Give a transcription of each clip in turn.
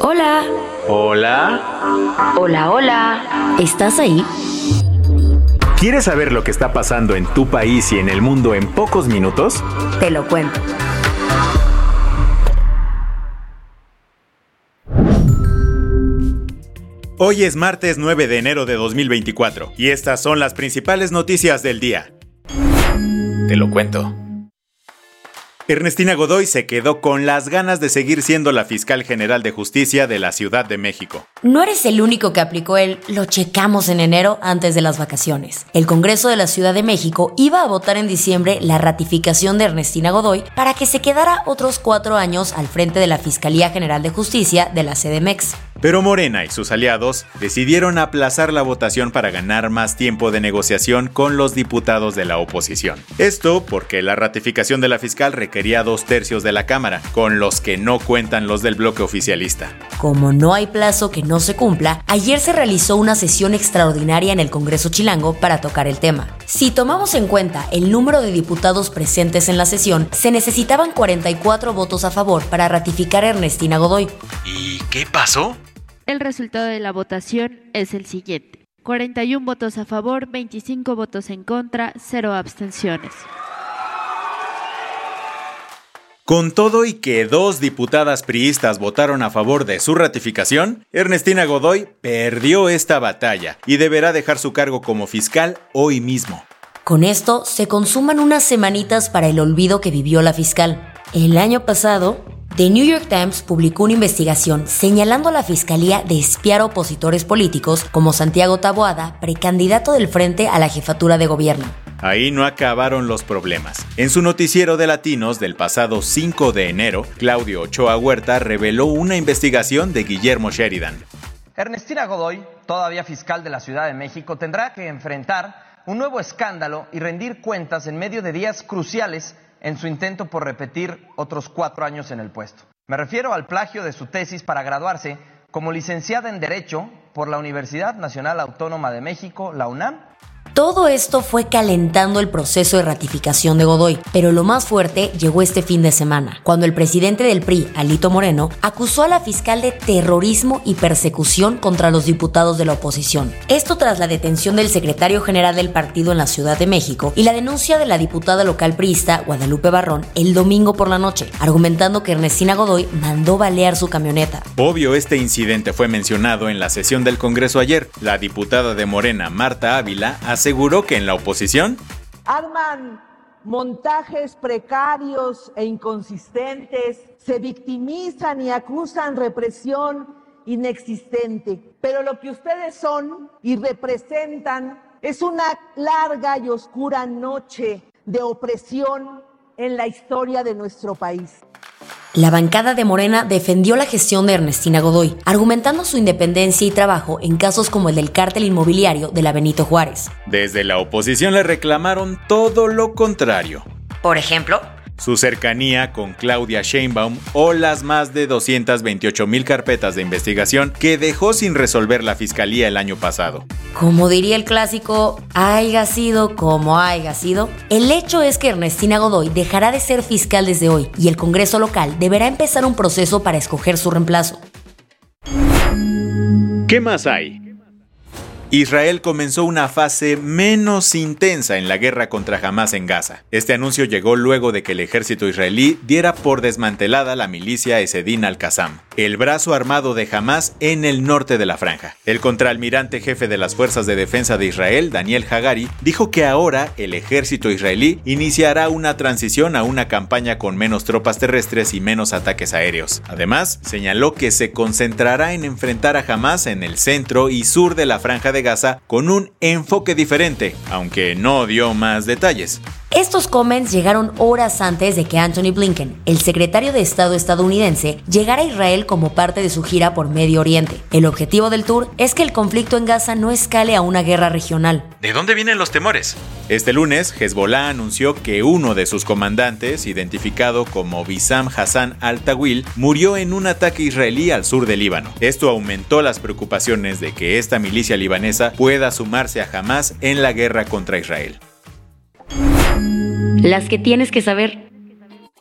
Hola. Hola. Hola, hola. ¿Estás ahí? ¿Quieres saber lo que está pasando en tu país y en el mundo en pocos minutos? Te lo cuento. Hoy es martes 9 de enero de 2024 y estas son las principales noticias del día. Te lo cuento. Ernestina Godoy se quedó con las ganas de seguir siendo la fiscal general de justicia de la Ciudad de México. No eres el único que aplicó el lo checamos en enero antes de las vacaciones. El Congreso de la Ciudad de México iba a votar en diciembre la ratificación de Ernestina Godoy para que se quedara otros cuatro años al frente de la Fiscalía General de Justicia de la CDMX. Pero Morena y sus aliados decidieron aplazar la votación para ganar más tiempo de negociación con los diputados de la oposición. Esto porque la ratificación de la fiscal requería dos tercios de la Cámara, con los que no cuentan los del bloque oficialista. Como no hay plazo que no se cumpla, ayer se realizó una sesión extraordinaria en el Congreso Chilango para tocar el tema. Si tomamos en cuenta el número de diputados presentes en la sesión, se necesitaban 44 votos a favor para ratificar a Ernestina Godoy. ¿Y qué pasó? El resultado de la votación es el siguiente. 41 votos a favor, 25 votos en contra, 0 abstenciones. Con todo y que dos diputadas priistas votaron a favor de su ratificación, Ernestina Godoy perdió esta batalla y deberá dejar su cargo como fiscal hoy mismo. Con esto se consuman unas semanitas para el olvido que vivió la fiscal. El año pasado, The New York Times publicó una investigación señalando a la fiscalía de espiar a opositores políticos como Santiago Taboada, precandidato del Frente a la jefatura de gobierno. Ahí no acabaron los problemas. En su noticiero de latinos del pasado 5 de enero, Claudio Ochoa Huerta reveló una investigación de Guillermo Sheridan. Ernestina Godoy, todavía fiscal de la Ciudad de México, tendrá que enfrentar un nuevo escándalo y rendir cuentas en medio de días cruciales en su intento por repetir otros cuatro años en el puesto. Me refiero al plagio de su tesis para graduarse como licenciada en Derecho por la Universidad Nacional Autónoma de México, la UNAM, todo esto fue calentando el proceso de ratificación de Godoy, pero lo más fuerte llegó este fin de semana, cuando el presidente del PRI, Alito Moreno, acusó a la fiscal de terrorismo y persecución contra los diputados de la oposición. Esto tras la detención del secretario general del partido en la Ciudad de México y la denuncia de la diputada local priista, Guadalupe Barrón, el domingo por la noche, argumentando que Ernestina Godoy mandó balear su camioneta. Obvio, este incidente fue mencionado en la sesión del Congreso ayer. La diputada de Morena, Marta Ávila, aseguró que en la oposición arman montajes precarios e inconsistentes, se victimizan y acusan represión inexistente. Pero lo que ustedes son y representan es una larga y oscura noche de opresión en la historia de nuestro país. La bancada de Morena defendió la gestión de Ernestina Godoy, argumentando su independencia y trabajo en casos como el del cártel inmobiliario de la Benito Juárez. Desde la oposición le reclamaron todo lo contrario. Por ejemplo, su cercanía con Claudia Sheinbaum o las más de 228 mil carpetas de investigación que dejó sin resolver la fiscalía el año pasado. Como diría el clásico, haya sido como haya sido, el hecho es que Ernestina Godoy dejará de ser fiscal desde hoy y el Congreso local deberá empezar un proceso para escoger su reemplazo. ¿Qué más hay? Israel comenzó una fase menos intensa en la guerra contra Hamas en Gaza. Este anuncio llegó luego de que el ejército israelí diera por desmantelada la milicia Esedin al-Qassam, el brazo armado de Hamas en el norte de la franja. El contraalmirante jefe de las fuerzas de defensa de Israel, Daniel Hagari, dijo que ahora el ejército israelí iniciará una transición a una campaña con menos tropas terrestres y menos ataques aéreos. Además, señaló que se concentrará en enfrentar a Hamas en el centro y sur de la franja de Gaza con un enfoque diferente, aunque no dio más detalles. Estos comments llegaron horas antes de que Anthony Blinken, el secretario de Estado estadounidense, llegara a Israel como parte de su gira por Medio Oriente. El objetivo del tour es que el conflicto en Gaza no escale a una guerra regional. ¿De dónde vienen los temores? Este lunes, Hezbollah anunció que uno de sus comandantes, identificado como Bissam Hassan al-Tawil, murió en un ataque israelí al sur del Líbano. Esto aumentó las preocupaciones de que esta milicia libanesa pueda sumarse a Hamas en la guerra contra Israel. Las que tienes que saber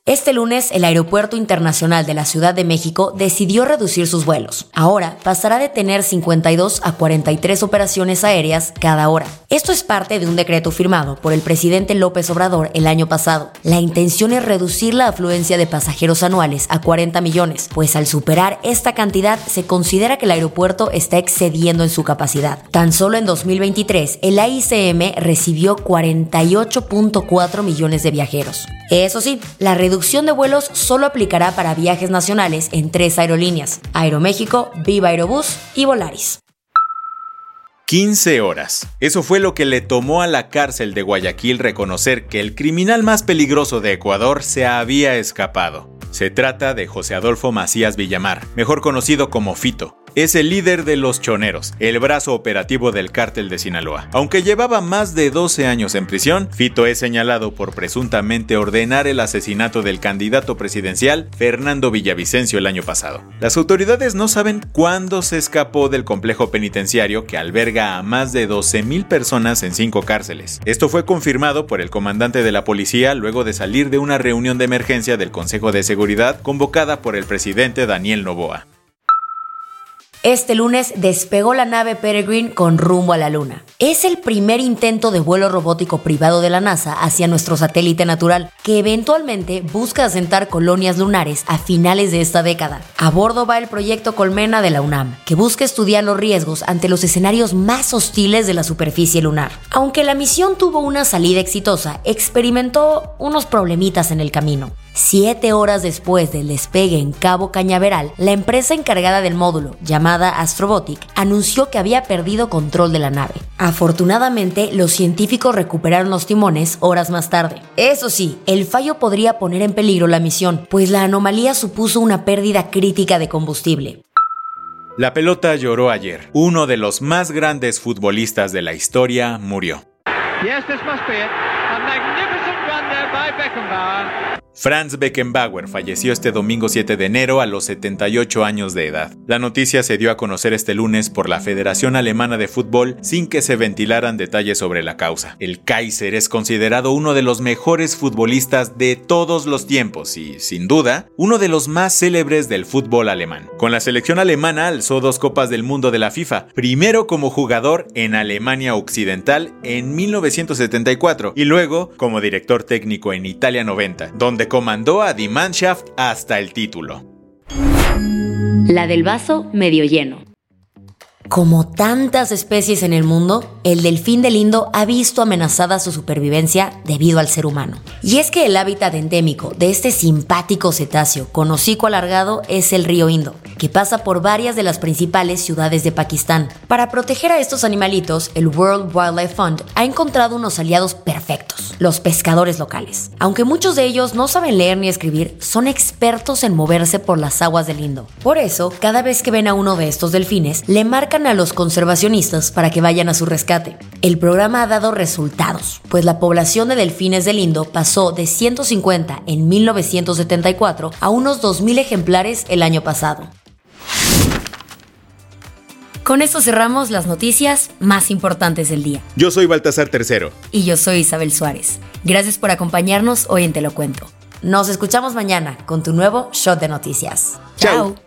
este lunes, el Aeropuerto Internacional de la Ciudad de México decidió reducir sus vuelos. Ahora pasará de tener 52 a 43 operaciones aéreas cada hora. Esto es parte de un decreto firmado por el presidente López Obrador el año pasado. La intención es reducir la afluencia de pasajeros anuales a 40 millones, pues al superar esta cantidad se considera que el aeropuerto está excediendo en su capacidad. Tan solo en 2023, el AICM recibió 48.4 millones de viajeros. Eso sí, la reducción de vuelos solo aplicará para viajes nacionales en tres aerolíneas, Aeroméxico, Viva Aerobús y Volaris. 15 horas. Eso fue lo que le tomó a la cárcel de Guayaquil reconocer que el criminal más peligroso de Ecuador se había escapado. Se trata de José Adolfo Macías Villamar, mejor conocido como Fito es el líder de los choneros, el brazo operativo del cártel de Sinaloa. Aunque llevaba más de 12 años en prisión, Fito es señalado por presuntamente ordenar el asesinato del candidato presidencial Fernando Villavicencio el año pasado. Las autoridades no saben cuándo se escapó del complejo penitenciario que alberga a más de 12.000 personas en cinco cárceles. Esto fue confirmado por el comandante de la policía luego de salir de una reunión de emergencia del Consejo de Seguridad convocada por el presidente Daniel Novoa. Este lunes despegó la nave Peregrine con rumbo a la Luna. Es el primer intento de vuelo robótico privado de la NASA hacia nuestro satélite natural, que eventualmente busca asentar colonias lunares a finales de esta década. A bordo va el proyecto Colmena de la UNAM, que busca estudiar los riesgos ante los escenarios más hostiles de la superficie lunar. Aunque la misión tuvo una salida exitosa, experimentó unos problemitas en el camino. Siete horas después del despegue en Cabo Cañaveral, la empresa encargada del módulo, llamada Astrobotic, anunció que había perdido control de la nave. Afortunadamente, los científicos recuperaron los timones horas más tarde. Eso sí, el fallo podría poner en peligro la misión, pues la anomalía supuso una pérdida crítica de combustible. La pelota lloró ayer. Uno de los más grandes futbolistas de la historia murió. Franz Beckenbauer falleció este domingo 7 de enero a los 78 años de edad. La noticia se dio a conocer este lunes por la Federación Alemana de Fútbol sin que se ventilaran detalles sobre la causa. El Kaiser es considerado uno de los mejores futbolistas de todos los tiempos y, sin duda, uno de los más célebres del fútbol alemán. Con la selección alemana alzó dos copas del mundo de la FIFA, primero como jugador en Alemania Occidental en 1974 y luego como director técnico en Italia 90, donde comandó a Die Mannschaft hasta el título. La del vaso medio lleno. Como tantas especies en el mundo, el delfín del Indo ha visto amenazada su supervivencia debido al ser humano. Y es que el hábitat endémico de este simpático cetáceo con hocico alargado es el río Indo, que pasa por varias de las principales ciudades de Pakistán. Para proteger a estos animalitos, el World Wildlife Fund ha encontrado unos aliados perfectos, los pescadores locales. Aunque muchos de ellos no saben leer ni escribir, son expertos en moverse por las aguas del Indo. Por eso, cada vez que ven a uno de estos delfines, le marcan a los conservacionistas para que vayan a su rescate. El programa ha dado resultados, pues la población de delfines del Indo pasó de 150 en 1974 a unos 2.000 ejemplares el año pasado. Con esto cerramos las noticias más importantes del día. Yo soy Baltasar Tercero. Y yo soy Isabel Suárez. Gracias por acompañarnos hoy en Te lo cuento. Nos escuchamos mañana con tu nuevo shot de noticias. Chao.